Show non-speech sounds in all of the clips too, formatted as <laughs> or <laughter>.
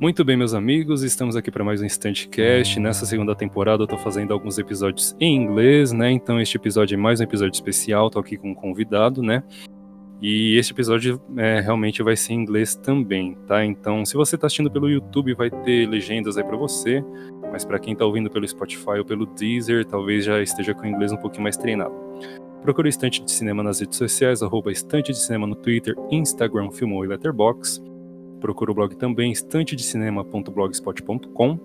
Muito bem, meus amigos, estamos aqui para mais um Instantcast. Nessa segunda temporada eu tô fazendo alguns episódios em inglês, né? Então este episódio é mais um episódio especial, tô aqui com um convidado, né? E este episódio é, realmente vai ser em inglês também, tá? Então, se você está assistindo pelo YouTube, vai ter legendas aí para você, mas para quem está ouvindo pelo Spotify ou pelo Deezer, talvez já esteja com o inglês um pouquinho mais treinado. Procure o Estante de Cinema nas redes sociais, arroba Estante de Cinema no Twitter, Instagram, Filmou e Letterboxd. Procura o blog também, estantedecinema.blogspot.com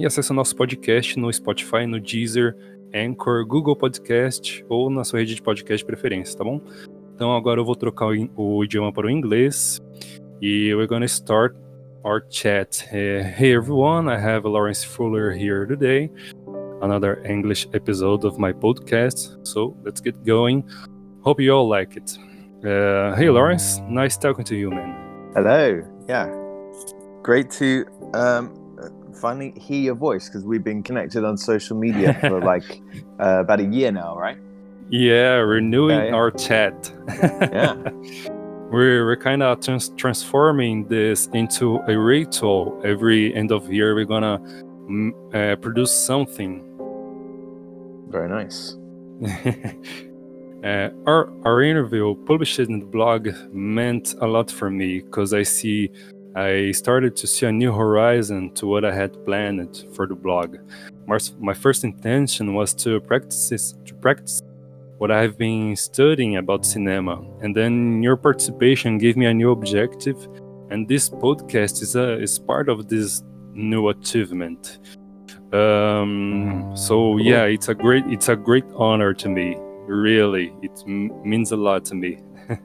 e acesse o nosso podcast no Spotify, no Deezer, Anchor, Google Podcast ou na sua rede de podcast de preferência, tá bom? Então agora eu vou trocar o, o idioma para o inglês e we're gonna start our chat. Uh, hey everyone, I have Lawrence Fuller here today, another English episode of my podcast. So let's get going. Hope you all like it. Uh, hey Lawrence, nice talking to you, man. Hello. Yeah. Great to um, finally hear your voice because we've been connected on social media for <laughs> like uh, about a year now, right? Yeah, renewing our chat. yeah. <laughs> We're, we're kind of trans- transforming this into a ritual. Every end of year, we're gonna mm, uh, produce something. Very nice. <laughs> Uh, our, our interview published in the blog meant a lot for me because I see I started to see a new horizon to what I had planned for the blog. My, my first intention was to practice to practice what I've been studying about cinema, and then your participation gave me a new objective, and this podcast is a is part of this new achievement. Um, so yeah, it's a great it's a great honor to me. Really it m- means a lot to me. <laughs>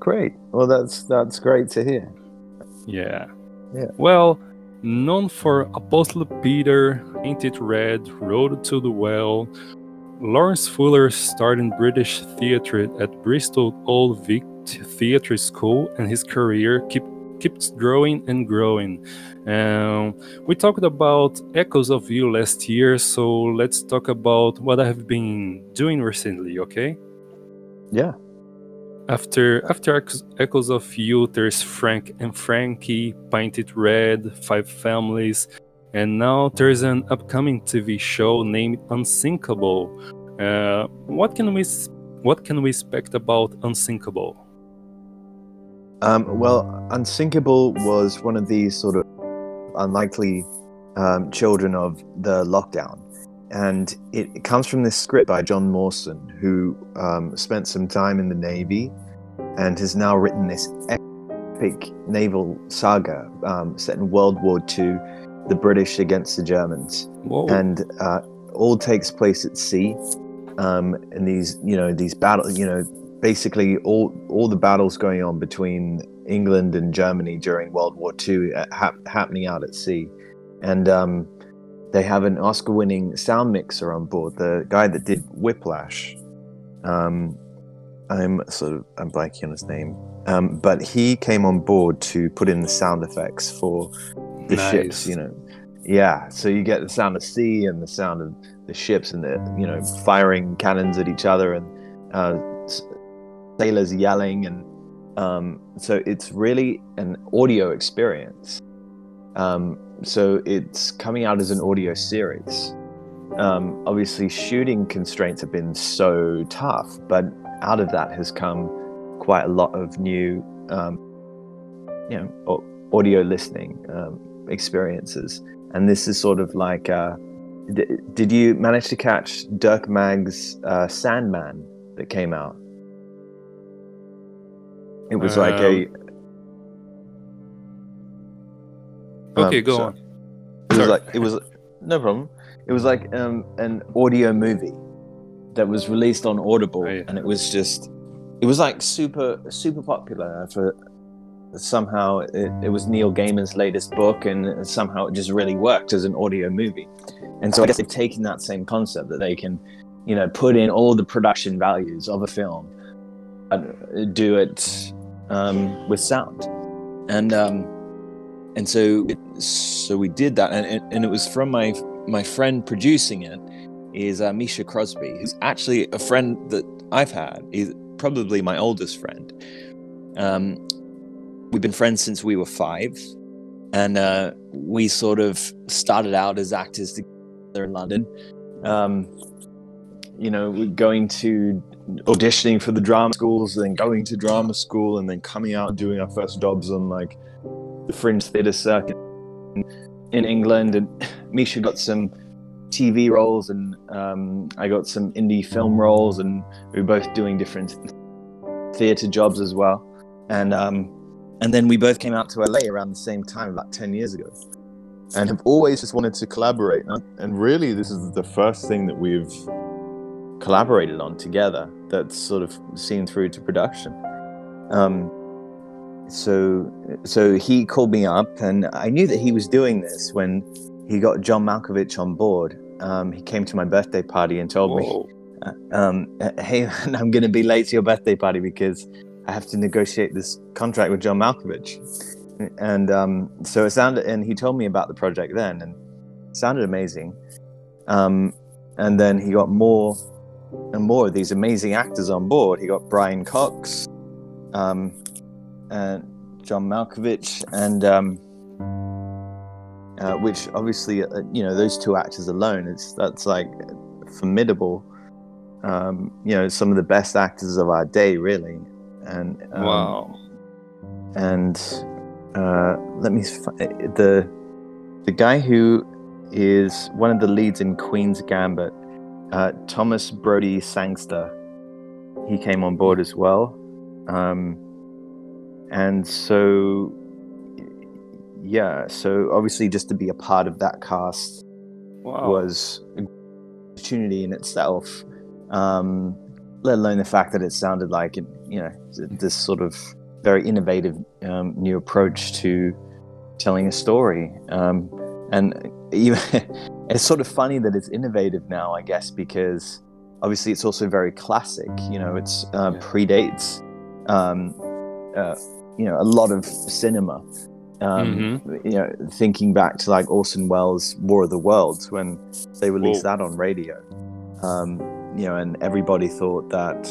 Great. Well that's that's great to hear. Yeah. Yeah. Well known for apostle peter painted red road to the well lawrence fuller started in british theatre at bristol old vic theatre school and his career keep, keeps growing and growing um, we talked about Echoes of You last year, so let's talk about what I have been doing recently, okay? Yeah. After after Echoes of You, there's Frank and Frankie, Painted Red, Five Families, and now there's an upcoming TV show named Unsinkable. Uh, what can we what can we expect about Unsinkable? Um, well, Unsinkable was one of these sort of unlikely um, children of the lockdown. And it, it, comes from this script by John Mawson, who um, spent some time in the Navy and has now written this epic naval saga um, set in World War II, the British against the Germans. Whoa. And uh, all takes place at sea. Um, and these, you know, these battles, you know, basically all all the battles going on between England and Germany during World War II uh, ha- happening out at sea, and um, they have an Oscar-winning sound mixer on board. The guy that did Whiplash, um, I'm sort of I'm blanking on his name, um, but he came on board to put in the sound effects for the nice. ships. You know, yeah. So you get the sound of sea and the sound of the ships and the you know firing cannons at each other and uh, sailors yelling and um, so it's really an audio experience um, so it's coming out as an audio series um, obviously shooting constraints have been so tough but out of that has come quite a lot of new um, you know audio listening um, experiences and this is sort of like uh, did you manage to catch Dirk Maggs' uh, Sandman that came out? It was um, like a. Um, okay, um, go so, on. It was like it was no problem. It was like um, an audio movie that was released on Audible, oh, yeah. and it was just it was like super super popular for somehow it, it, was Neil Gaiman's latest book, and somehow it just really worked as an audio movie. And so I guess they've taken that same concept that they can, you know, put in all the production values of a film, and do it um, with sound, and um, and so it, so we did that, and, and, and it was from my my friend producing it is uh, Misha Crosby, who's actually a friend that I've had. He's probably my oldest friend. Um, we've been friends since we were five, and uh, we sort of started out as actors together in London. Um, you know, we're going to auditioning for the drama schools, then going to drama school, and then coming out doing our first jobs on like the fringe theatre circuit in England. And <laughs> Misha got some TV roles, and um, I got some indie film roles, and we were both doing different theatre jobs as well. And um, and then we both came out to LA around the same time, about ten years ago, and have always just wanted to collaborate. And really, this is the first thing that we've collaborated on together that's sort of seen through to production. Um, so so he called me up, and I knew that he was doing this when he got John Malkovich on board. Um, he came to my birthday party and told Whoa. me, uh, um, <laughs> "Hey, <laughs> I'm going to be late to your birthday party because I have to negotiate this contract with John Malkovich." And um, so it sounded, and he told me about the project then, and it sounded amazing. Um, and then he got more and more of these amazing actors on board. He got Brian Cox, um, and John Malkovich, and um, uh, which obviously, uh, you know, those two actors alone, it's that's like formidable. Um, you know, some of the best actors of our day, really. And um, wow. And uh, let me the the guy who is one of the leads in Queen's Gambit, uh, Thomas Brodie Sangster. He came on board as well. Um, and so yeah so obviously just to be a part of that cast wow. was an opportunity in itself um, let alone the fact that it sounded like it, you know this sort of very innovative um, new approach to telling a story um, and even, <laughs> it's sort of funny that it's innovative now i guess because obviously it's also very classic you know it's uh, yeah. predates um, uh, you know a lot of cinema. Um, mm-hmm. You know, thinking back to like Orson Welles' War of the Worlds when they released Whoa. that on radio. Um, you know, and everybody thought that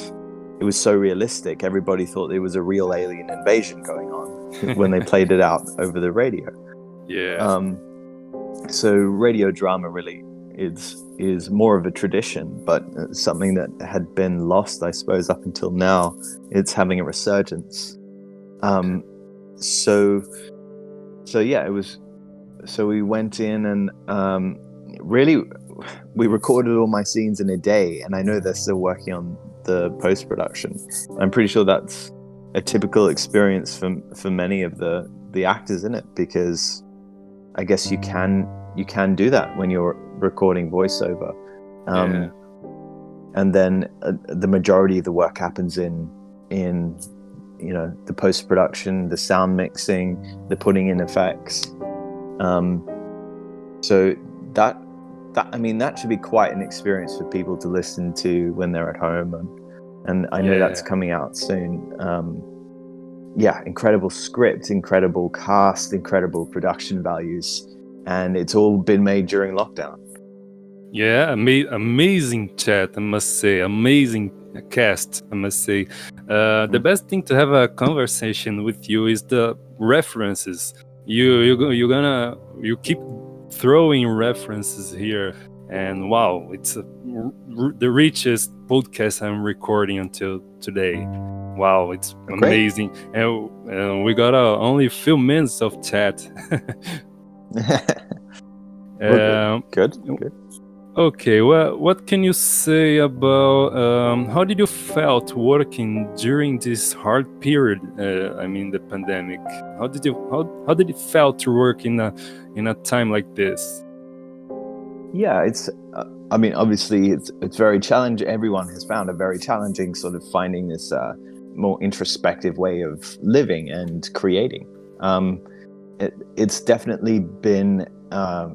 it was so realistic. Everybody thought there was a real alien invasion going on <laughs> when they played it out over the radio. Yeah. Um, so radio drama really is is more of a tradition, but something that had been lost, I suppose, up until now. It's having a resurgence. Um, so, so yeah, it was. So we went in and um, really, we recorded all my scenes in a day, and I know they're still working on the post production. I'm pretty sure that's a typical experience for for many of the the actors in it because I guess you can you can do that when you're recording voiceover. Um, yeah. And then uh, the majority of the work happens in in you know the post production, the sound mixing, the putting in effects. Um, so that that I mean that should be quite an experience for people to listen to when they're at home, and and I know yeah. that's coming out soon. Um, yeah, incredible script, incredible cast, incredible production values, and it's all been made during lockdown. Yeah, ama- amazing chat, I must say, amazing cast, I must say. Uh, the best thing to have a conversation with you is the references. You you you're gonna you keep throwing references here, and wow, it's a, the richest podcast I'm recording until today. Wow, it's amazing, and, and, we got uh, only a few minutes of chat. <laughs> <laughs> um, good. good. Okay, well, what can you say about um, how did you felt working during this hard period? Uh, I mean, the pandemic. How did you how, how did it felt to work in a in a time like this? Yeah, it's. Uh, I mean, obviously, it's it's very challenging. Everyone has found a very challenging sort of finding this uh, more introspective way of living and creating. Um, it, it's definitely been uh,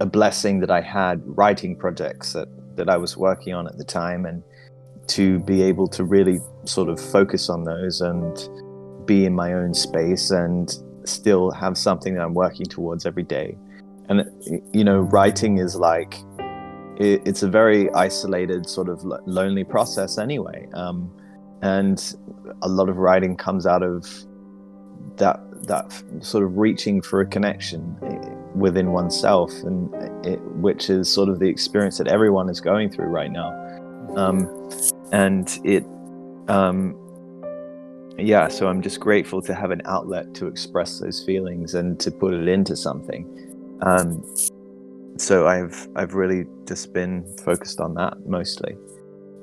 a blessing that I had writing projects that, that I was working on at the time and to be able to really sort of focus on those and be in my own space and still have something that I'm working towards every day. And, you know, writing is like, it, it's a very isolated, sort of lonely process anyway. Um, and a lot of writing comes out of that that sort of reaching for a connection within oneself, and it, which is sort of the experience that everyone is going through right now. Um, and it, um, yeah, so I'm just grateful to have an outlet to express those feelings and to put it into something. Um, so I've I've really just been focused on that mostly.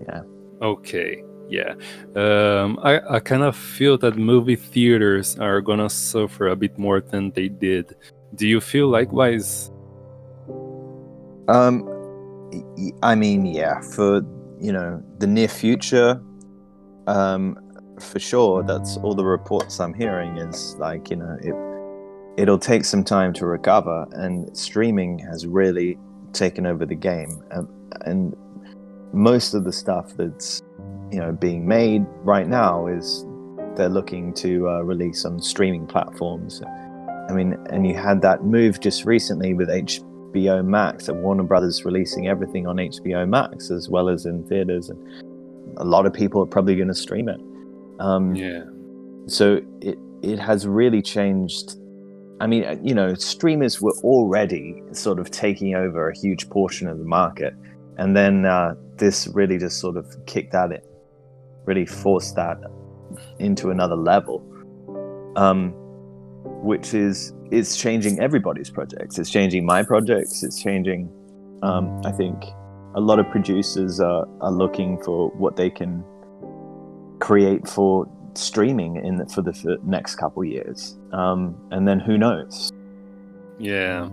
Yeah. Okay. Yeah. Um, I, I kind of feel that movie theaters are gonna suffer a bit more than they did. Do you feel likewise? Um, I mean, yeah, for you know the near future, um, for sure. That's all the reports I'm hearing is like you know it it'll take some time to recover, and streaming has really taken over the game, um, and most of the stuff that's you know being made right now is they're looking to uh, release on streaming platforms. I mean, and you had that move just recently with HBO Max, that Warner Brothers releasing everything on HBO Max as well as in theaters, and a lot of people are probably going to stream it. Um, yeah. So it it has really changed. I mean, uh, you know, streamers were already sort of taking over a huge portion of the market, and then uh, this really just sort of kicked at it really forced that into another level, um, which is it's changing everybody's projects. It's changing my projects. It's changing. Um, I think a lot of producers are, are looking for what they can create for streaming in the, for the for next couple years, um, and then who knows? Yeah,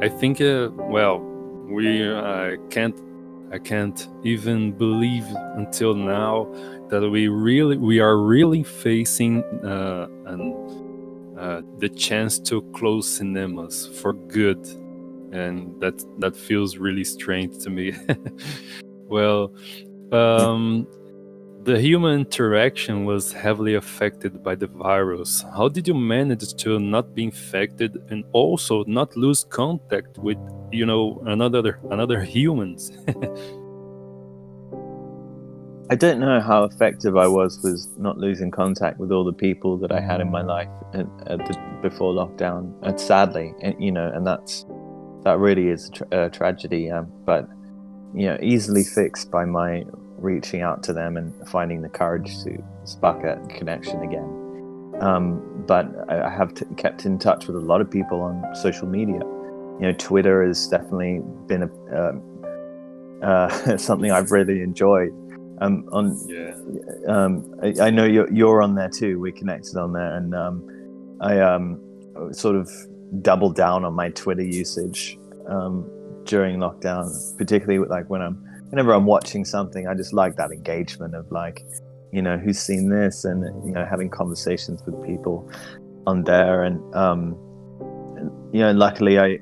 I think. Uh, well, we uh, can't I can't even believe until now that we really we are really facing uh, an, uh, the chance to close cinemas for good, and that that feels really strange to me. <laughs> well, um, the human interaction was heavily affected by the virus. How did you manage to not be infected and also not lose contact with, you know, another another humans? <laughs> I don't know how effective I was with not losing contact with all the people that I had in my life at, at the, before lockdown. And sadly, and, you know, and that's that really is a, tra- a tragedy. Um, but you know, easily fixed by my reaching out to them and finding the courage to spark a connection again. Um, but I, have t- kept in touch with a lot of people on social media. You know, Twitter has definitely been a, uh, <laughs> uh, something I've really enjoyed um, on yeah. Um, I, I, know you're you're on there too. We're connected on there, and um, I um, sort of doubled down on my Twitter usage um, during lockdown, particularly with, like when I'm whenever I'm watching something. I just like that engagement of like, you know, who's seen this, and you know, having conversations with people on there, and um, you know, luckily I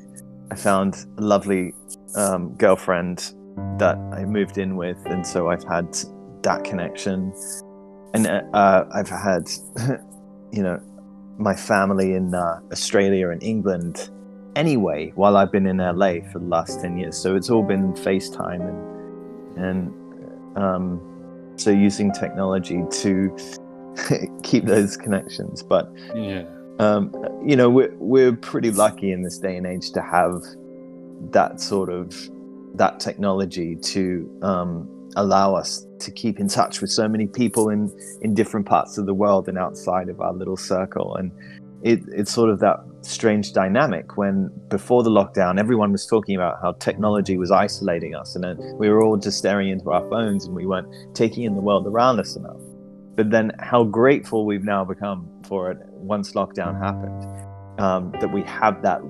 I found a lovely um, girlfriend that I moved in with, and so I've had that connection, and uh, I've had, <laughs> you know, my family in uh, Australia and England anyway while I've been in LA for the last ten years. So it's all been FaceTime and and um, so using technology to <laughs> keep those connections. But yeah. Um, you know, we're we're pretty lucky in this day and age to have that sort of that technology to um, allow us to keep in touch with so many people in in different parts of the world and outside of our little circle. And it, it's sort of that strange dynamic when before the lockdown everyone was talking about how technology was isolating us. And we were all just staring into our phones and we weren't taking in the world around us enough. But then how grateful we've now become for it once lockdown happened um, that we have that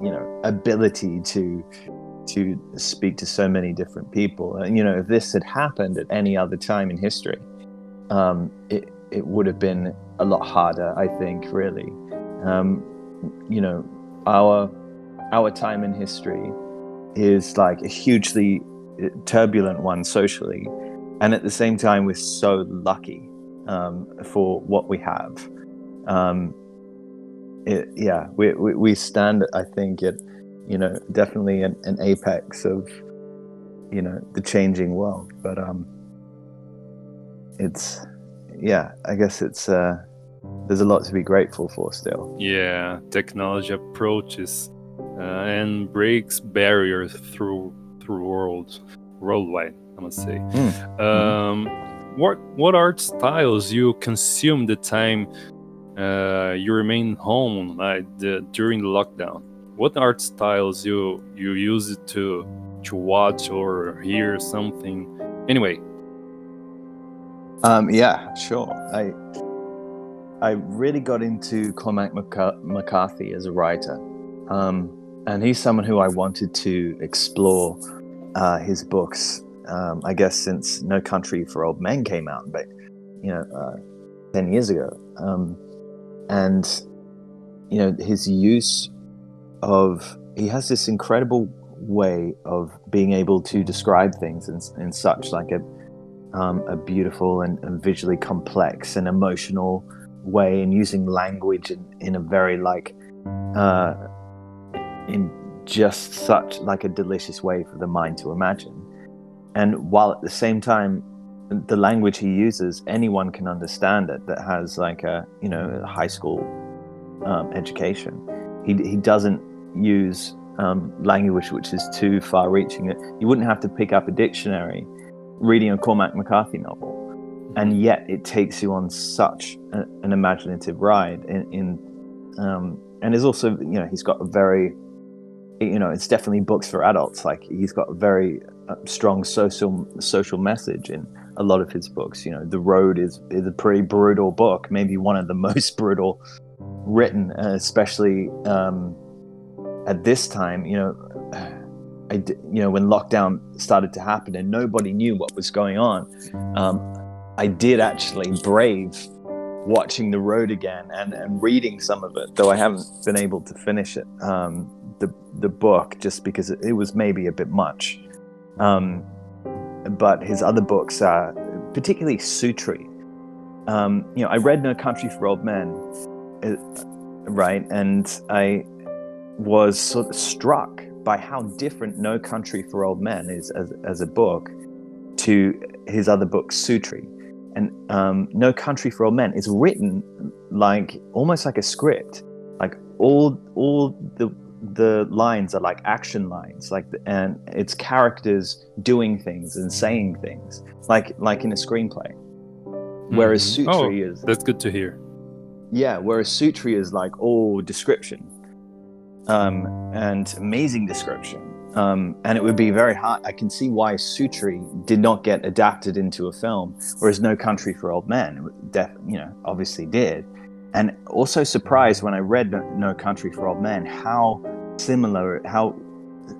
you know ability to to speak to so many different people. And you know, if this had happened at any other time in history, um, it it would have been a lot harder. I think, really. Um, you know, our our time in history is like a hugely turbulent one socially, and at the same time, we're so lucky um, for what we have. Um, it, yeah, we, we, we stand, I think, at you know, definitely an, an apex of, you know, the changing world. But um, it's yeah, I guess it's uh, there's a lot to be grateful for still. Yeah, technology approaches uh, and breaks barriers through through world worldwide. I must say. Mm. Um, what what art styles you consume the time uh, you remain home like the, during the lockdown? What art styles you you use to to watch or hear something? Anyway. Um, yeah, sure. I I really got into Cormac McCarthy as a writer, um, and he's someone who I wanted to explore uh, his books. Um, I guess since No Country for Old Men came out, but you know, uh, ten years ago, um, and you know his use of he has this incredible way of being able to describe things in, in such like a um, a beautiful and, and, visually complex and emotional way and using language in, in a very like uh, in just such like a delicious way for the mind to imagine. And while at the same time the language he uses anyone can understand it that has like a you know high school um, education. He, he doesn't use um, language which is too far reaching you wouldn't have to pick up a dictionary reading a cormac mccarthy novel. And yet it takes you on such a, an imaginative ride in, in um, and is also you know he's got a very you know it's definitely books for adults. Like he's got a very uh, strong social social message in a lot of his books. You know the road is is a pretty brutal book maybe one of the <laughs> most brutal written uh, especially um, at this time you know I, you know when lockdown started to happen and nobody knew what was going on um, I did actually brave watching the road again and, and reading some of it, though I haven't been able to finish it. Um, the the book just because it, it was maybe a bit much. Um, but his other books, are particularly Suttree. Um, you know, I read No Country for Old Men, uh, right, and I was sort of struck by how different No Country for Old Men is as, as a book to his other book, Suttree and um, No Country for Old Men is written like almost like a script. Like all all the the lines are like action lines, like and it's characters doing things and saying things, like like in a screenplay. Whereas mm-hmm. Suttree oh, is that's good to hear. Yeah, whereas Suttree is like all description, um, and amazing description um, and it would be very hard. I can see why Suttree did not get adapted into a film, whereas No Country for Old Men, def, you know, obviously did. And also surprised when I read No, no Country for Old Men how similar, how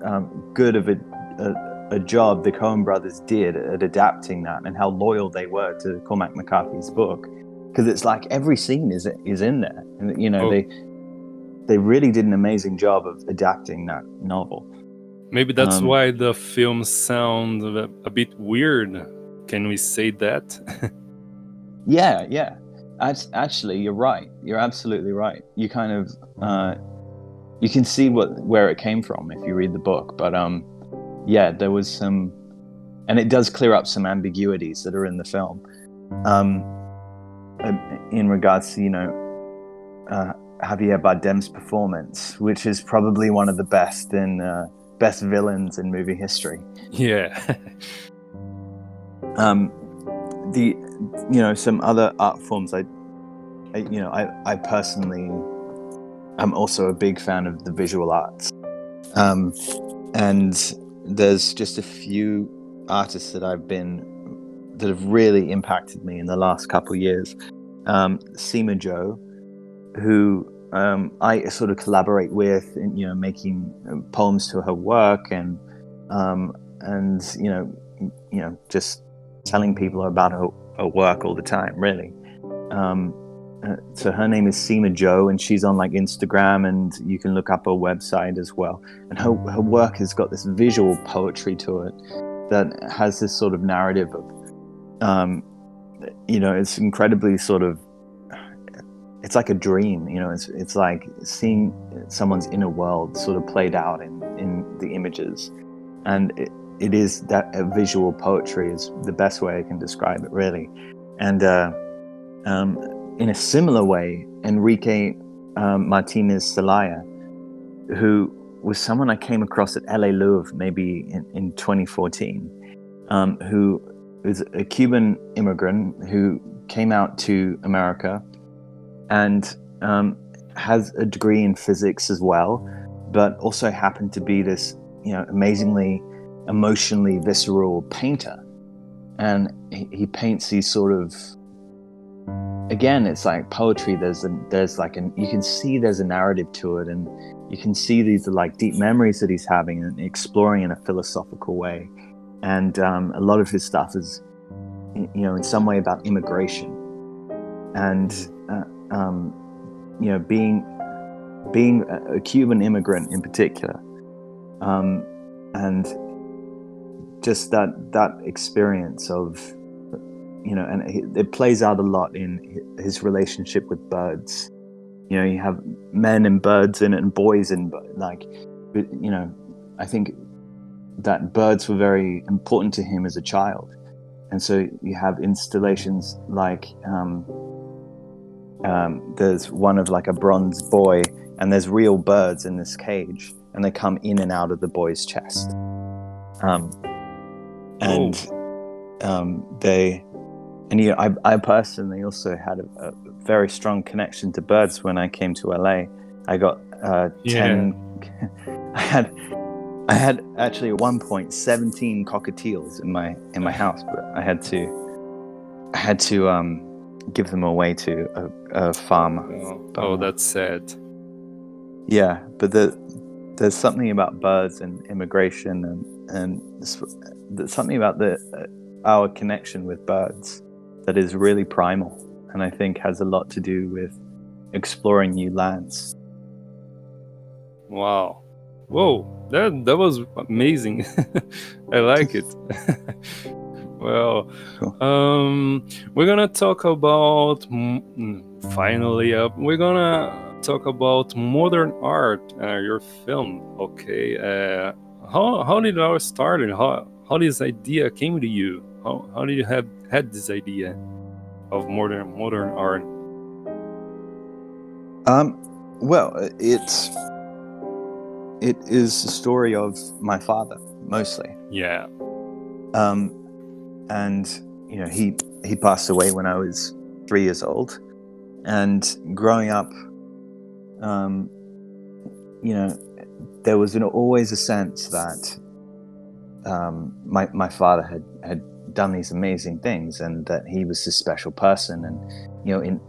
um, good of a, a, a, job the Coen brothers did at adapting that, and how loyal they were to Cormac McCarthy's book. Because it's like every scene is is in there, and you know oh. they they really did an amazing job of adapting that novel. Maybe that's um, why the film sounds a, a bit weird. Can we say that? <laughs> yeah, yeah. Actually, you're right. You're absolutely right. You kind of uh, you can see what where it came from if you read the book. But um, yeah, there was some, and it does clear up some ambiguities that are in the film. Um, in regards to you know uh, Javier Bardem's performance, which is probably one of the best in. Uh, best villains in movie history. Yeah. <laughs> um, the you know some other art forms I, I you know I I personally am also a big fan of the visual arts. Um, and there's just a few artists that I've been that have really impacted me in the last couple years. Um, Sima Zhou, who um, I sort of collaborate with, in, you know, making uh, poems to her work and um, and you know, you know, just telling people about her, her work all the time. Really. Um, uh, so her name is Sima Zhou, and she's on like Instagram, and you can look up her website as well. And her her work has got this visual poetry to it that has this sort of narrative of, um, you know, it's incredibly sort of it's like a dream you know it's it's like seeing someone's inner world sort of played out in in the images. And it, it is that visual poetry is the best way i can describe it really. And uh, um, in a similar way, Enrique um, Martinez Celaya, who was someone I came across at LA Louver maybe in, in 2014, um, who is a Cuban immigrant who came out to America and um, has a degree in physics as well, but also happened to be this, you know, amazingly emotionally visceral painter. And he, he paints these sort of again it's like poetry. There's a there's like an you can see there's a narrative to it and you can see these like deep memories that he's having and exploring in a philosophical way. And um, a lot of his stuff is you know in some way about immigration. And um, you know being being a cuban immigrant in particular um, and just that that experience of you know, and it plays out a lot in his relationship with birds. You know, you have men and birds in it, and boys and like, you know, I think that birds were very important to him as a child, and so you have installations like um, um, there's one of like a bronze boy, and there's real birds in this cage, and they come in and out of the boy's chest, um, and um, they and you know, I, I personally also had a, a, very strong connection to birds when I came to LA. I got uh, yeah. ten. <laughs> I had I had actually at one point seventeen cockatiels in my in my house, but I had to I had to um, give them away to a, a farmer. Oh, oh, that's sad. Yeah, but the, there's something about birds and immigration and and there's something about the uh, our connection with birds that is really primal and I think has a lot to do with exploring new lands. Wow. Whoa, that that was amazing. <laughs> I like it. <laughs> well, cool. um, we're gonna talk about mm, finally. Uh, we're gonna talk about modern art. Uh, your film, okay? Uh, how how did it all start? How how this idea came to you? How how did you have had this idea of modern modern art? Um, well, it's it is the story of my father mostly. Yeah. Um, and you know he he passed away when I was three years old, and growing up, um, you know, there was an, always a sense that um, my my father had had done these amazing things and that he was this special person. And you know in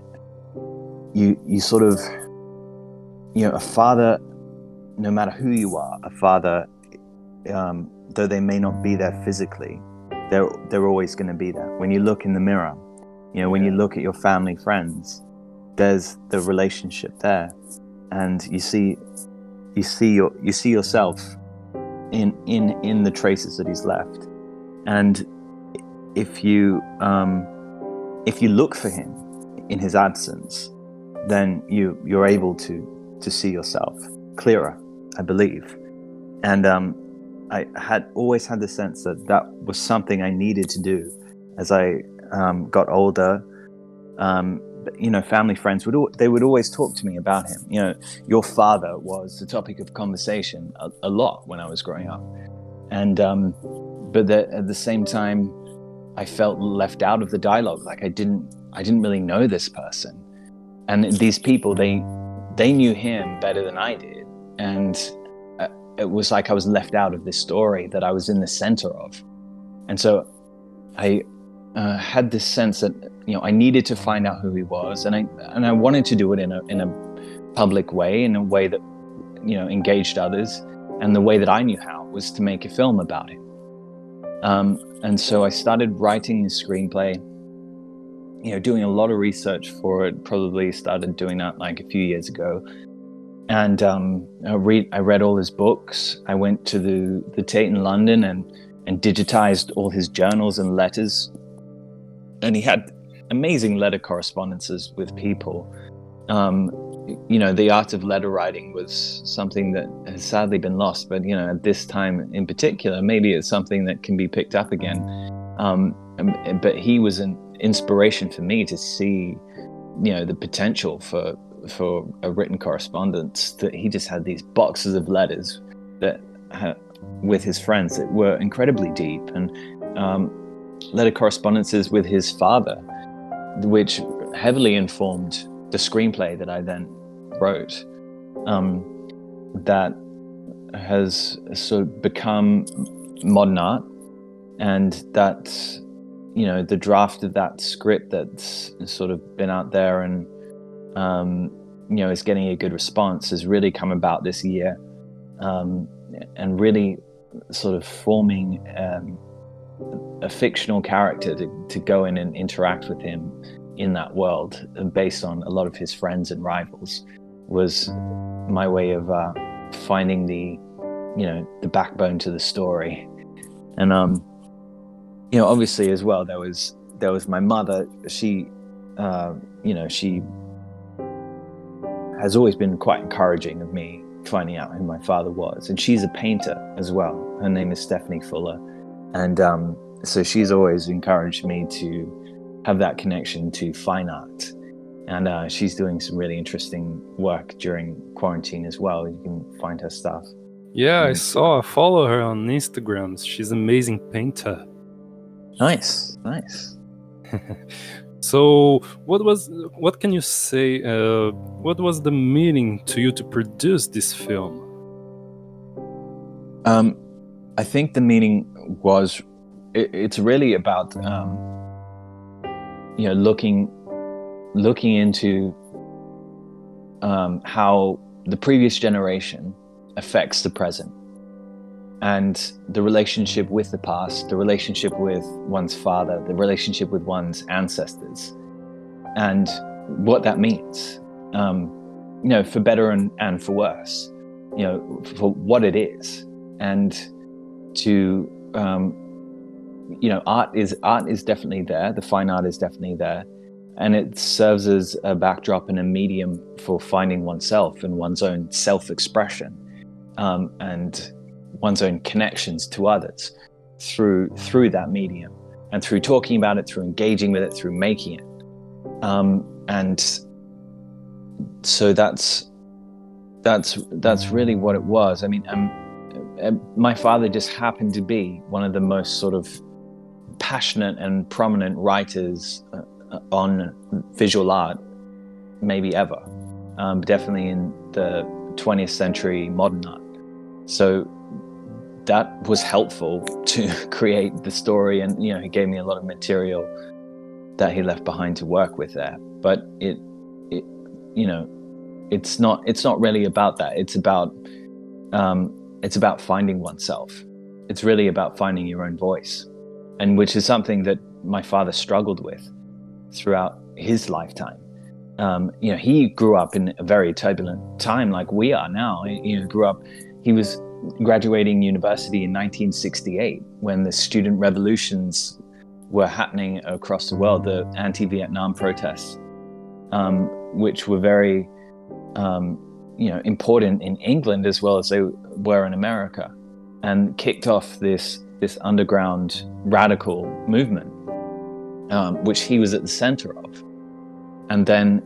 you you sort of you know a father no matter who you are a father um, though they may not be there physically they're they're always going to be there. When you look in the mirror you know when you look at your family friends there's the relationship there. And you see you see your you see yourself in in in the traces that he's left. And if you um, if you look for him in his absence, then you you're able to to see yourself clearer, I believe. And um, I had always had the sense that that was something I needed to do as I um, got older. Um, you know, family friends would they would always talk to me about him. You know, your father was the topic of conversation a, a lot when I was growing up, and um, but the, at the same time, I felt left out of the dialogue. Like I didn't, I didn't really know this person, and these people they they knew him better than I did, and it was like I was left out of this story that I was in the center of, and so I uh, had this sense that you know I needed to find out who he was, and I and I wanted to do it in a in a public way, in a way that you know engaged others, and the way that I knew how was to make a film about him. Um, and so I started writing the screenplay, you know, doing a lot of research for it. Probably started doing that like a few years ago. And um, I, read, I read all his books. I went to the, the Tate in London and, and digitized all his journals and letters. And he had amazing letter correspondences with people. Um, you know, the art of letter writing was something that has sadly been lost. But you know, at this time in particular, maybe it's something that can be picked up again. Um, but he was an inspiration for me to see, you know, the potential for for a written correspondence. That he just had these boxes of letters that with his friends that were incredibly deep and um, letter correspondences with his father, which heavily informed the screenplay that I then wrote. Um, that has sort of become modern art, and that you know the draft of that script that's sort of been out there and um, you know is getting a good response has really come about this year, um, and really sort of forming um, a fictional character to, to go in and interact with him in that world uh, based on a lot of his friends and rivals was my way of uh, finding the you know the backbone to the story. And um you know obviously as well there was there was my mother. She uh, you know she has always been quite encouraging of me finding out who my father was. And she's a painter as well. Her name is stephanie fuller. And um, so she's always encouraged me to have that connection to fine art. And uh, she's doing some really interesting work during quarantine as well. You can find her stuff. Yeah i saw. I follow her on instagram. She's an amazing painter. Nice. Nice <laughs> so what was what can you say uh, what was the meaning to you to produce this film? Um, i think the meaning was it, it's really about um, you know looking looking into um, how the previous generation affects the present and the relationship with the past, the relationship with one's father, the relationship with one's ancestors, and what that means, um, you know, for better and, and for worse, you know, for what it is, and to um, you know, art is art is definitely there. The fine art is definitely there, and it serves as a backdrop and a medium for finding oneself and one's own self-expression, um, and one's own connections to others through through that medium, and through talking about it, through engaging with it, through making it, um, and so that's that's that's really what it was. I mean, um, uh, my father just happened to be one of the most sort of passionate and prominent writers uh, on visual art, maybe ever, um, definitely in the 20th century modern art. So that was helpful to <laughs> create the story, and you know, he gave me a lot of material that he left behind to work with there. But it, it, you know, it's not it's not really about that. It's about um, it's about finding oneself. It's really about finding your own voice and which is something that my father struggled with throughout his lifetime. Um, you know, he grew up in a very turbulent time, like we are now. He, he grew up. He was graduating university in 1968 when the student revolutions were happening across the world, the anti-Vietnam protests, um, which were very, um, you know, important in England as well as they were in America, and kicked off this this underground radical movement, um, which he was at the center of. And then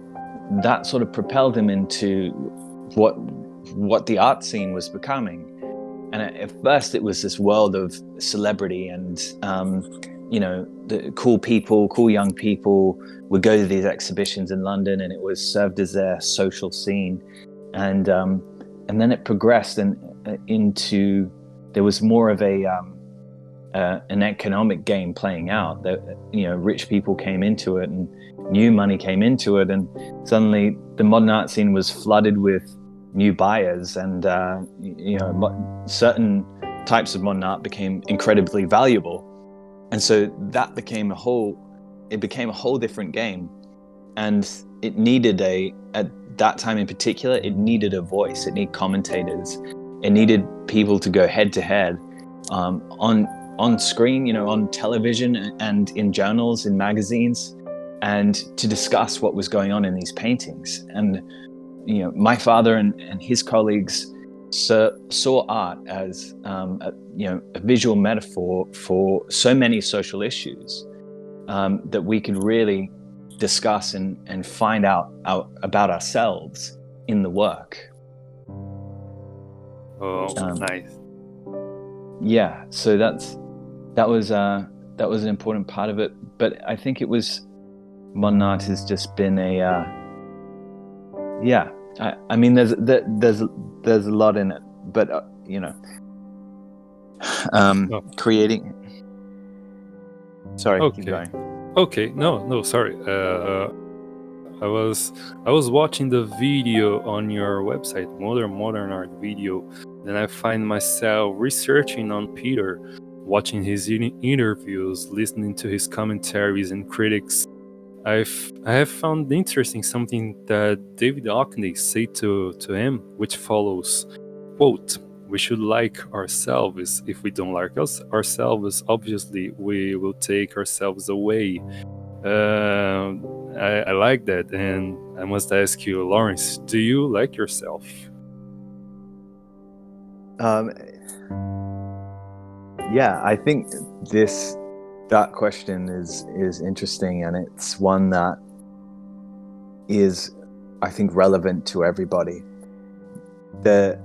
that sort of propelled him into what what the art scene was becoming. And at first, it was this world of celebrity and um, you know the cool people, cool young people would go to these exhibitions in London, and it was served as their social scene. And um, and then it progressed and uh, into there was more of a um, uh, an economic game playing out that you know rich people came into it and new money came into it and suddenly the modern art scene was flooded with new buyers and uh, you know certain types of modern art became incredibly valuable and so that became a whole it became a whole different game and it needed a at that time in particular it needed a voice it needed commentators it needed people to go head to head um, on on screen, you know, on television and in journals, in magazines, and to discuss what was going on in these paintings. And, you know, my father and, and his colleagues saw, saw art as, um, a, you know, a visual metaphor for so many social issues um, that we could really discuss and, and find out, out about ourselves in the work. Oh, um, nice. Yeah, so that's that was uh, that was an important part of it. But I think it was modern art has just been a uh, yeah. I, I mean, there's there's there's a lot in it, but uh, you know, um, oh. creating. Sorry, okay. keep going. Okay, no, no, sorry. Uh, uh, I was I was watching the video on your website, Modern Modern Art Video. Then I find myself researching on Peter, watching his interviews, listening to his commentaries and critics. I've I have found interesting something that David Hockney said to to him, which follows, quote we should like ourselves. If we don't like us ourselves, obviously we will take ourselves away. Uh, I, I like that, and I must ask you, Lawrence, do you like yourself? Um, yeah, I think this that question is is interesting, and it's one that is, I think, relevant to everybody. there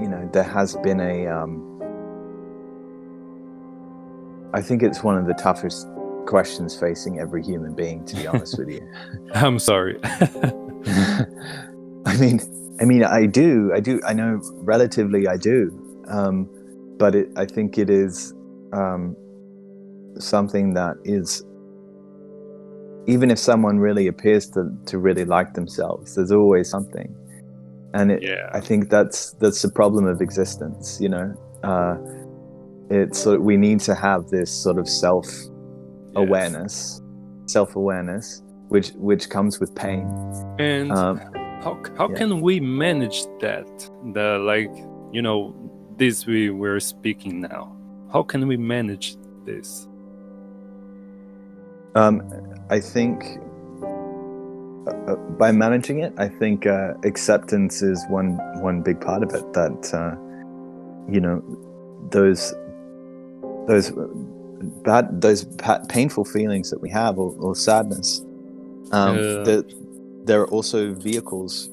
you know, there has been a. Um, I think it's one of the toughest questions facing every human being, to be honest with you. <laughs> I'm sorry. <laughs> I mean, I mean, I do, I do, I know relatively, I do, um, but it, I think it is um, something that is. Even if someone really appears to, to really like themselves, there's always something and it, yeah. I think that's that's the problem of existence. You know, uh, it's sort of, we need to have this sort of self awareness, yes. self awareness, which which comes with pain. And um, how how yeah. can we manage that? The like you know this we we're speaking now. How can we manage this? Um, I think uh, by managing it, I think uh, acceptance is one one big part of it. That uh, you know those those bad those painful feelings that we have or, or sadness. Um, yeah. that there are also vehicles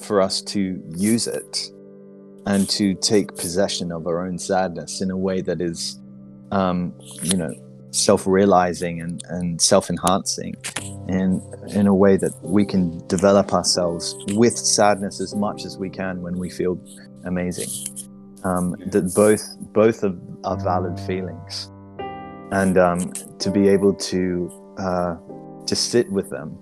for us to use it and to take possession of our own sadness in a way that is, um, you know, self-realizing and, and self-enhancing in in a way that we can develop ourselves with sadness as much as we can when we feel amazing. Um, that both both of are valid feelings. And um, to be able to uh, to sit with them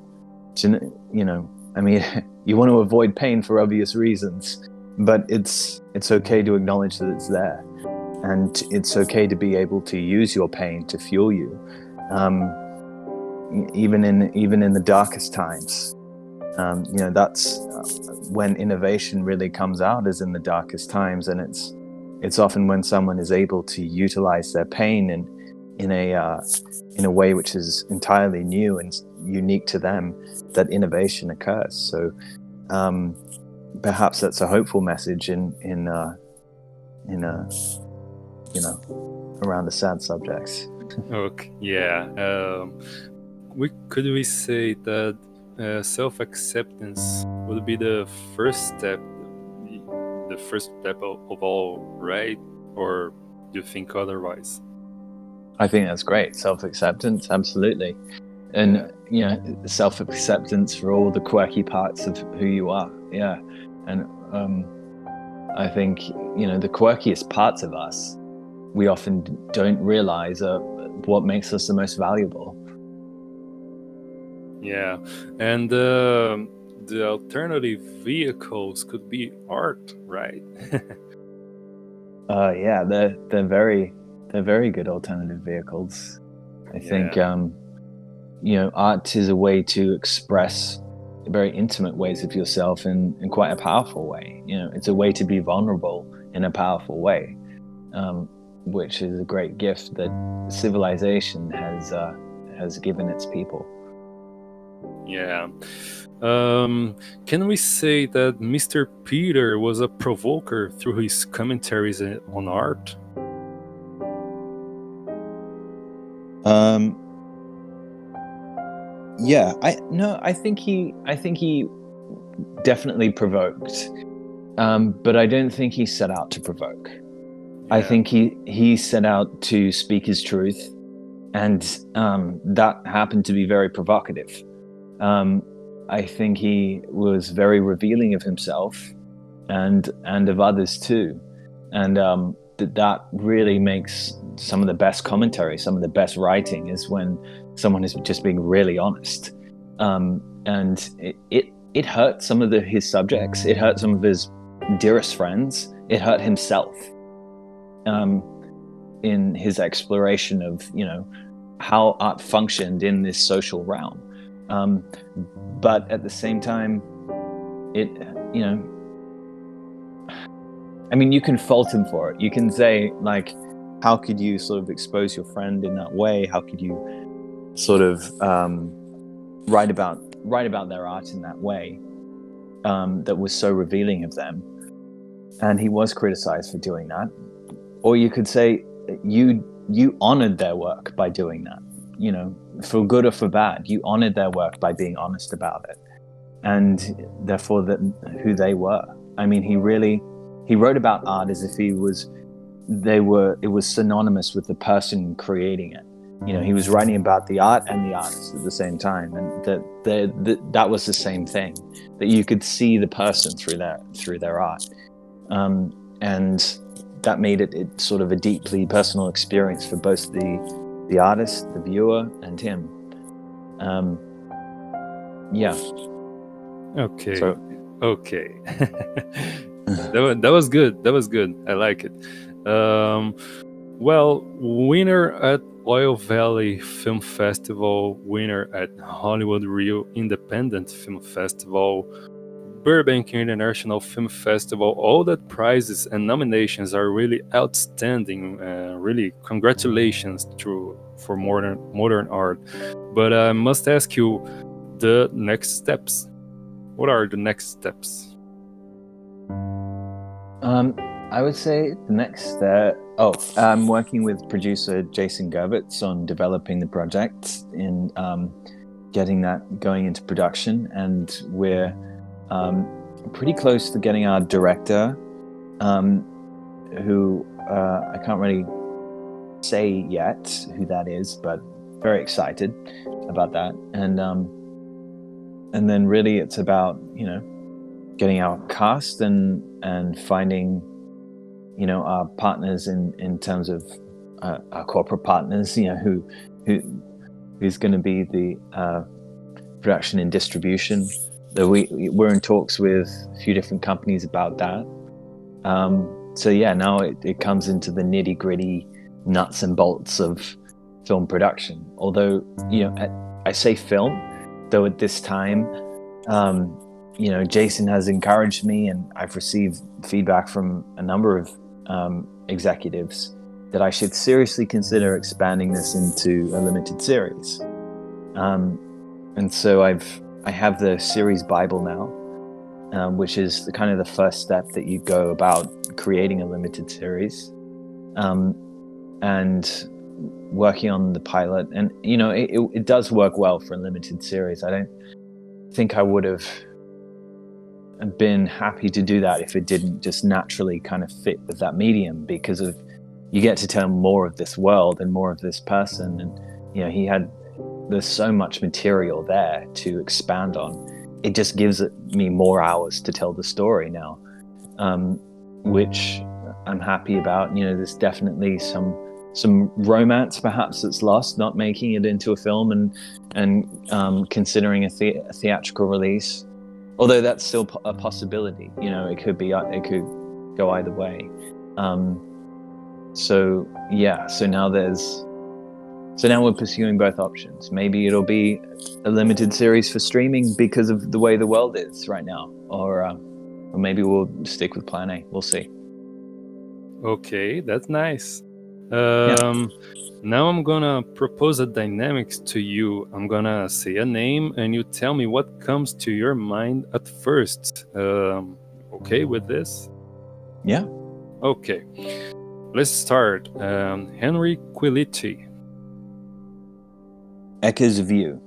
to you know I mean <laughs> you want to avoid pain for obvious reasons but it's it's okay to acknowledge that it's there and it's okay to be able to use your pain to fuel you, um, even in even in the darkest times. Um, you know, that's uh, when innovation really comes out, is in the darkest times, and it's it's often when someone is able to utilize their pain in in a uh, in a way which is entirely new and unique to them that innovation occurs. So um, perhaps that's a hopeful message in in uh, in a you know, around the sad subjects. okay, yeah. Um, we could we say that uh, self acceptance would be the first step, the first step of, of all, right? Or do you think otherwise? I think that's great. Self acceptance, absolutely. And, you know, self acceptance for all the quirky parts of who you are. Yeah. And um, I think, you know, the quirkiest parts of us we often don't realize uh, what makes us the most valuable. Yeah, and uh, the alternative vehicles could be art, right? <laughs> uh, yeah, they're they're very they're very good alternative vehicles. I yeah. think um, you know art is a way to express very intimate ways of yourself in, in quite a powerful way. You know, it's a way to be vulnerable in a powerful way. Um, which is a great gift that civilization has uh, has given its people. Yeah. Um, can we say that Mr. Peter was a provoker through his commentaries on art? Um, yeah, I no, I think he, I think he definitely provoked, um, but I don't think he set out to provoke. I think he he set out to speak his truth, and um, that happened to be very provocative. Um, I think he was very revealing of himself, and and of others too, and um, that that really makes some of the best commentary, some of the best writing is when someone is just being really honest. Um, and it, it, it hurt some of the, his subjects. It hurt some of his dearest friends. It hurt himself um, in his exploration of, you know, how art functioned in this social realm. Um, but at the same time, it, you know, I mean, you can fault him for it. You can say, like, how could you sort of expose your friend in that way? How could you sort of um, write about write about their art in that way um, that was so revealing of them? And he was criticized for doing that. Or you could say you you honored their work by doing that. You know, for good or for bad, you honored their work by being honest about it, and therefore that who they were. I mean, he really he wrote about art as if he was they were it was synonymous with the person creating it you know he was writing about the art and the artist at the same time and that the, that was the same thing that you could see the person through their through their art um, and that made it, it sort of a deeply personal experience for both the the artist the viewer and him. Um, yeah. Okay. So, okay. <laughs> That, was, that was good. That was good. I like it. Um, well, winner at Oil Valley Film Festival, winner at Hollywood Reel Independent Film Festival, Burbank International Film Festival, all that prizes and nominations are really outstanding. Uh, really, congratulations to for modern modern art. But I must ask you the next steps. What are the next steps? Um, I would say the next step. oh, I'm working with producer Jason Gervitz on developing the project in um, getting that going into production, and we're um, pretty close to getting our director, um, who uh, I can't really say yet who that is, but very excited about that, and um, and then really it's about you know getting our cast and and finding you know our partners in in terms of uh, our corporate partners you know who who who's going to be the uh, production and distribution we we're in talks with a few different companies about that um, so yeah now it, it comes into the nitty gritty nuts and bolts of film production although you know I say film though at this time um, you know Jason has encouraged me and I've received feedback from a number of um, executives that I should seriously consider expanding this into a limited series. Um, and so I've I have the series Bible now, um, which is the, kind of the first step that you go about creating a limited series, um, and working on the pilot. And you know, it, it, it does work well for a limited series. I don't think I would have been happy to do that if it didn't just naturally kind of fit with that medium because of you get to tell more of this world and more of this person and you know he had there's so much material there to expand on. It just gives me more hours to tell the story now um, which i'm happy about. You know there's definitely some some romance perhaps that's lost not making it into a film and and um, considering a, the- a theatrical release. Although that's still a possibility you know it could be it could go either way. Um, so yeah so now there's so now we're pursuing both options maybe it'll be a limited series for streaming because of the way the world is right now or uh, or maybe we'll stick with plan a we'll see okay that's nice um, yeah. Now I'm gonna propose a dynamics to you. I'm gonna say a name and you tell me what comes to your mind at first. Um, okay with this? Yeah. Okay. Let's start. Um, Henry Quilici. Echoes of You.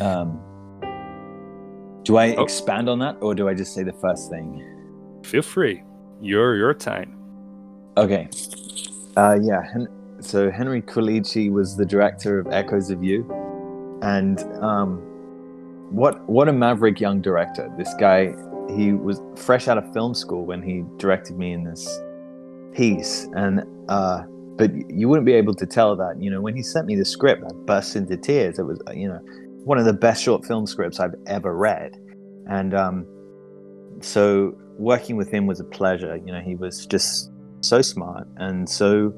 Um, do I Oh. expand on that, or do I just say the first thing? Feel free. Your your time. Okay. Uh, yeah. Hen- so Henry Quilici was the director of Echoes of You, and um, what what a maverick young director! This guy, he was fresh out of film school when he directed me in this piece, and uh, but you wouldn't be able to tell that. You know, when he sent me the script, I burst into tears. It was you know one of the best short film scripts I've ever read, and um, so working with him was a pleasure. You know, he was just so smart and so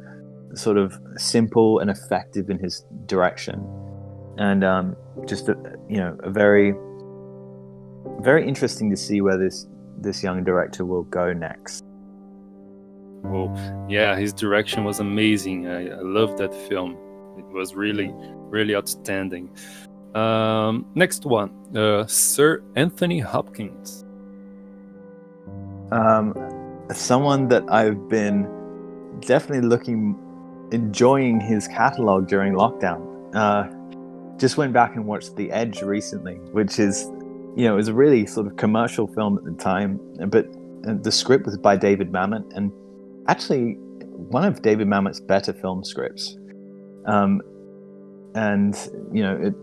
sort of simple and effective in his direction, and um, just a, you know a very very interesting to see where this this young director will go next. Well, yeah, his direction was amazing. I, I loved that film. It was really, really outstanding. Um, next one, uh, Sir Anthony Hopkins. Um, someone that I've been definitely looking, enjoying his catalog during lockdown. Uh, just went back and watched The Edge recently, which is, you know, it was a really sort of commercial film at the time, but uh, the script was by David Mamet, and actually one of David Mamet's better film scripts. Um, and you know, it,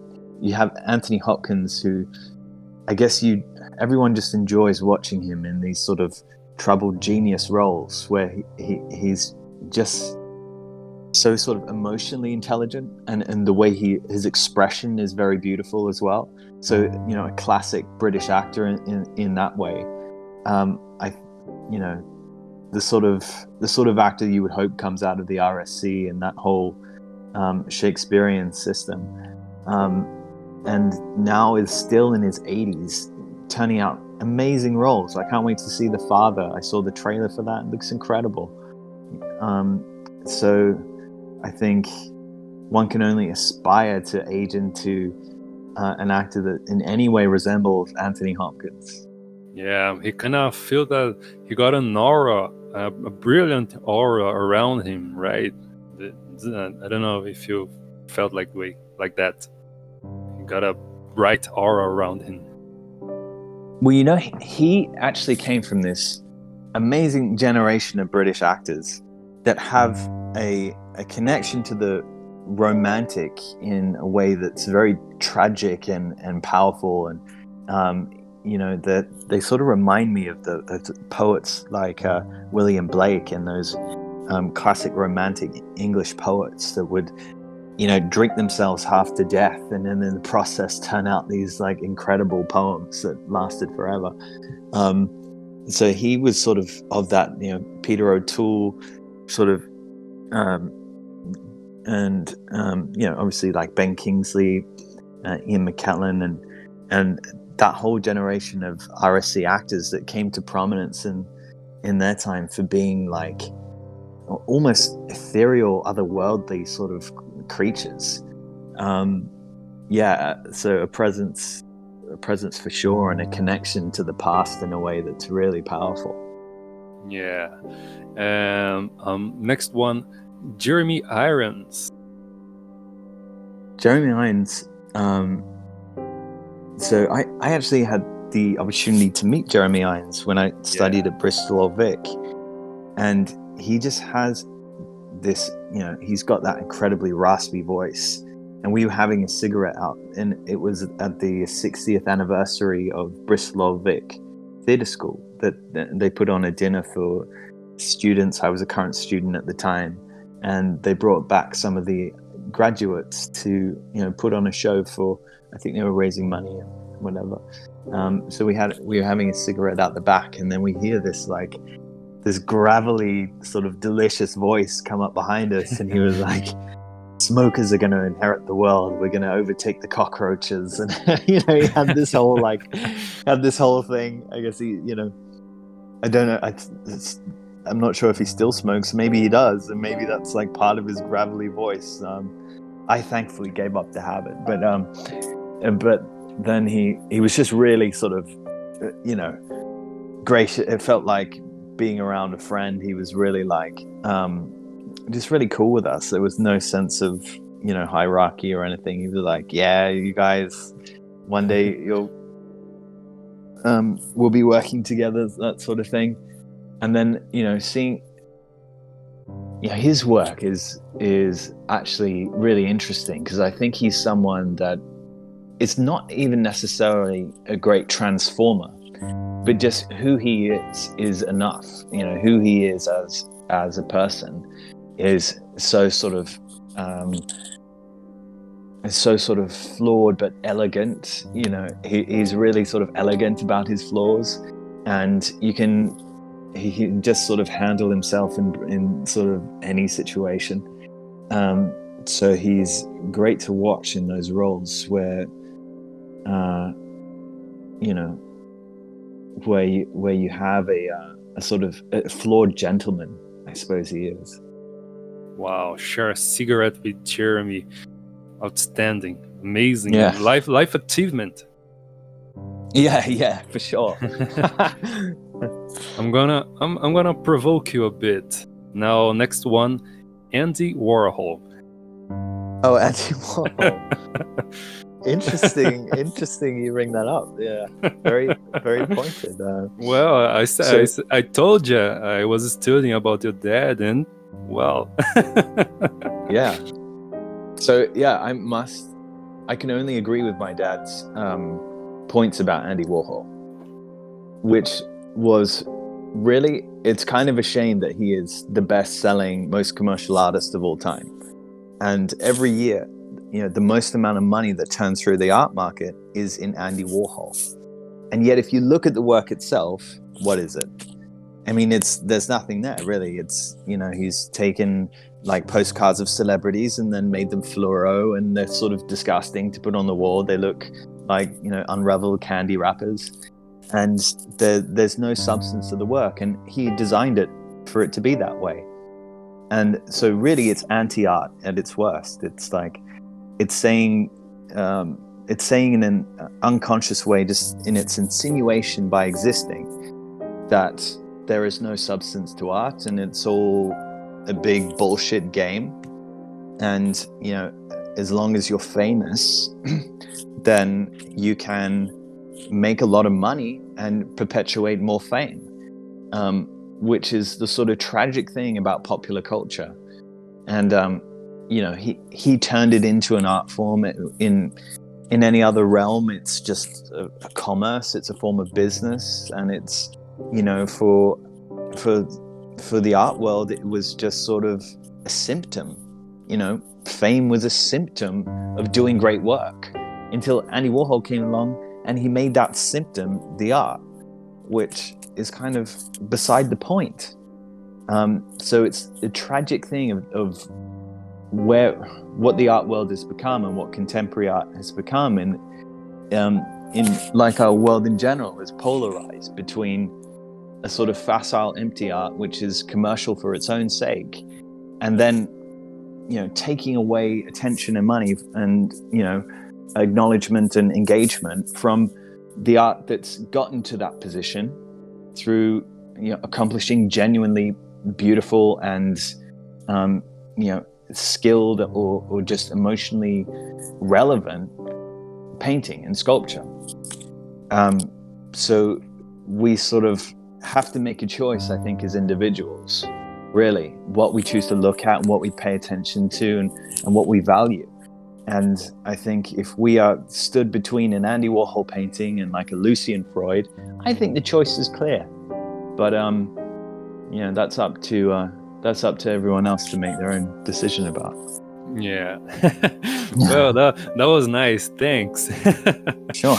you have Anthony Hopkins, who I guess you everyone just enjoys watching him in these sort of troubled genius roles where he, he he's just so sort of emotionally intelligent and and the way he his expression is very beautiful as well so you know a classic british actor in in, in that way um i you know the sort of the sort of actor you would hope comes out of the rsc and that whole um, shakespearean system um, and now is still in his 80s turning out amazing roles. I can't wait to see The Father. I saw the trailer for that. It looks incredible. Um, so I think one can only aspire to age into uh, an actor that in any way resembles Anthony Hopkins. Yeah, he kind of feel that he got an aura, a, a brilliant aura around him, right? The- the- I don't know if you felt like way like that. He got a bright aura around him. Well, you know, he- he actually came from this amazing generation of British actors that have a, a connection to the romantic in a way that's very tragic and, and powerful. And, um, you know, that they sort of remind me of the, the poets like uh, William Blake and those um, classic romantic English poets that would you know, drink themselves half to death, and then in the process turn out these like incredible poems that lasted forever. Um, so he was sort of of that, you know, Peter O'Toole, sort of, um, and um, you know, obviously like Ben Kingsley, uh, Ian McKellen, and and that whole generation of RSC actors that came to prominence in in their time for being like almost ethereal, otherworldly sort of creatures. Um, yeah, so a presence, a presence for sure, and a connection to the past in a way that's really powerful. Yeah. Um, um, next one, Jeremy Irons. Jeremy Irons. Um, so I, I actually had the opportunity to meet Jeremy Irons when I studied at Bristol Old Vic, and he just has this, you know, he's got that incredibly raspy voice. And we were having a cigarette out, and it was at the 60th anniversary of Bristol Old Vic Theatre School that they put on a dinner for students. I was a current student at the time, and they brought back some of the graduates to, you know, put on a show for. I think they were raising money and whatever. Um, so we had we were having a cigarette out the back, and then we hear this like this gravelly sort of delicious voice come up behind us, and he was like, "Smokers are going to inherit the world. We're going to overtake the cockroaches," <laughs> and you know, he had this whole like had this whole thing. I guess he, you know, I don't know. I, I'm not sure if he still smokes. Maybe he does, and maybe that's like part of his gravelly voice. Um, I thankfully gave up the habit, but um, but then he he was just really sort of, uh, you know, gracious. It felt like being around a friend. He was really like um, just really cool with us. There was no sense of you know hierarchy or anything. He was like, "Yeah, you guys, one day you'll um, we'll be working together, that sort of thing. And then you know, seeing yeah, his work is is actually really interesting because I think he's someone that is not even necessarily a great transformer, but just who he is is enough. You know, who he is as as a person is so sort of um, is so sort of flawed but elegant. You know, he, he's really sort of elegant about his flaws, and you can he can just sort of handle himself in in sort of any situation. Um, so he's great to watch in those roles where, uh, you know, where you where you have a uh, a sort of a flawed gentleman. I suppose he is. Wow, share a cigarette with Jeremy. Outstanding, amazing, Yeah. life life achievement. Yeah, yeah, for sure. <laughs> <laughs> I'm gonna I'm, I'm gonna provoke you a bit. Now, next one, Andy Warhol. oh, Andy Warhol. <laughs> interesting, interesting. You bring that up. Yeah, very, very pointed. Uh, Well, I said So- I, I told you I was studying about your dad, and well, <laughs> yeah. So yeah, I must. I can only agree with my dad's um, points about Andy Warhol, which was really. It's kind of a shame that he is the best-selling, most commercial artist of all time, and every year, you know, the most amount of money that turns through the art market is in Andy Warhol, and yet if you look at the work itself, what is it? I mean, it's there's nothing there really. It's you know he's taken like postcards of celebrities and then made them fluoro and they're sort of disgusting to put on the wall. They look like you know unraveled candy wrappers, and there, there's no substance to the work. And he designed it for it to be that way. And so really, it's anti-art at its worst. It's like it's saying um, it's saying in an unconscious way, just in its insinuation by existing, that there is no substance to art and it's all a big bullshit game. And, you know, as long as you're famous, <clears throat> then you can make a lot of money and perpetuate more fame, um, which is the sort of tragic thing about popular culture. And, um, you know, he, he turned it into an art form in in any other realm. It's just a, a commerce. It's a form of business, and it's you know for for for the art world it was just sort of a symptom you know fame was a symptom of doing great work until andy warhol came along and he made that symptom the art which is kind of beside the point. Um, so it's a tragic thing of, of where what the art world has become and what contemporary art has become. And um, in like our world in general is polarized between a sort of facile empty art which is commercial for its own sake and then you know taking away attention and money and you know acknowledgement and engagement from the art that's gotten to that position through you know accomplishing genuinely beautiful and um, you know skilled or, or just emotionally relevant painting and sculpture um, so we sort of have to make a choice, I think, as individuals, really, what we choose to look at and what we pay attention to and, and what we value. And I think if we are stood between an Andy Warhol painting and like a Lucian Freud, I think the choice is clear. But um, you know, that's up to uh, that's up to everyone else to make their own decision about. yeah. <laughs> well, that that was nice. Thanks. <laughs> Sure.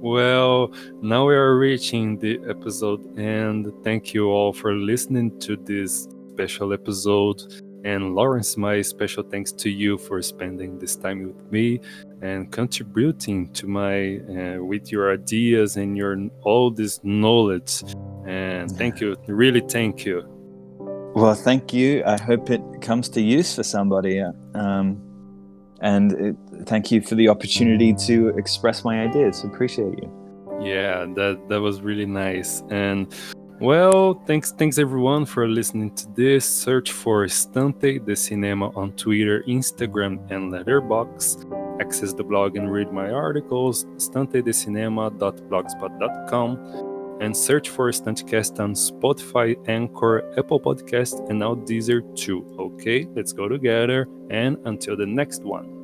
Well, now we are reaching the episode, and thank you all for listening to this special episode. And Lawrence, my special thanks to you for spending this time with me and contributing to my uh, with your ideas and your all this knowledge. And thank you, really thank you. Well, thank you. I hope it comes to use for somebody. uh, Um, and it, thank you for the opportunity to express my ideas. Appreciate you. Yeah, that that was really nice. And well, thanks thanks everyone for listening to this. Search for Estante de Cinema on Twitter, Instagram, and Letterboxd. access the blog and read my articles, estantedecinema.blogspot.com and search for Estantecast on Spotify, Anchor, Apple Podcast, and now Deezer too. Okay, let's go together and until the next one.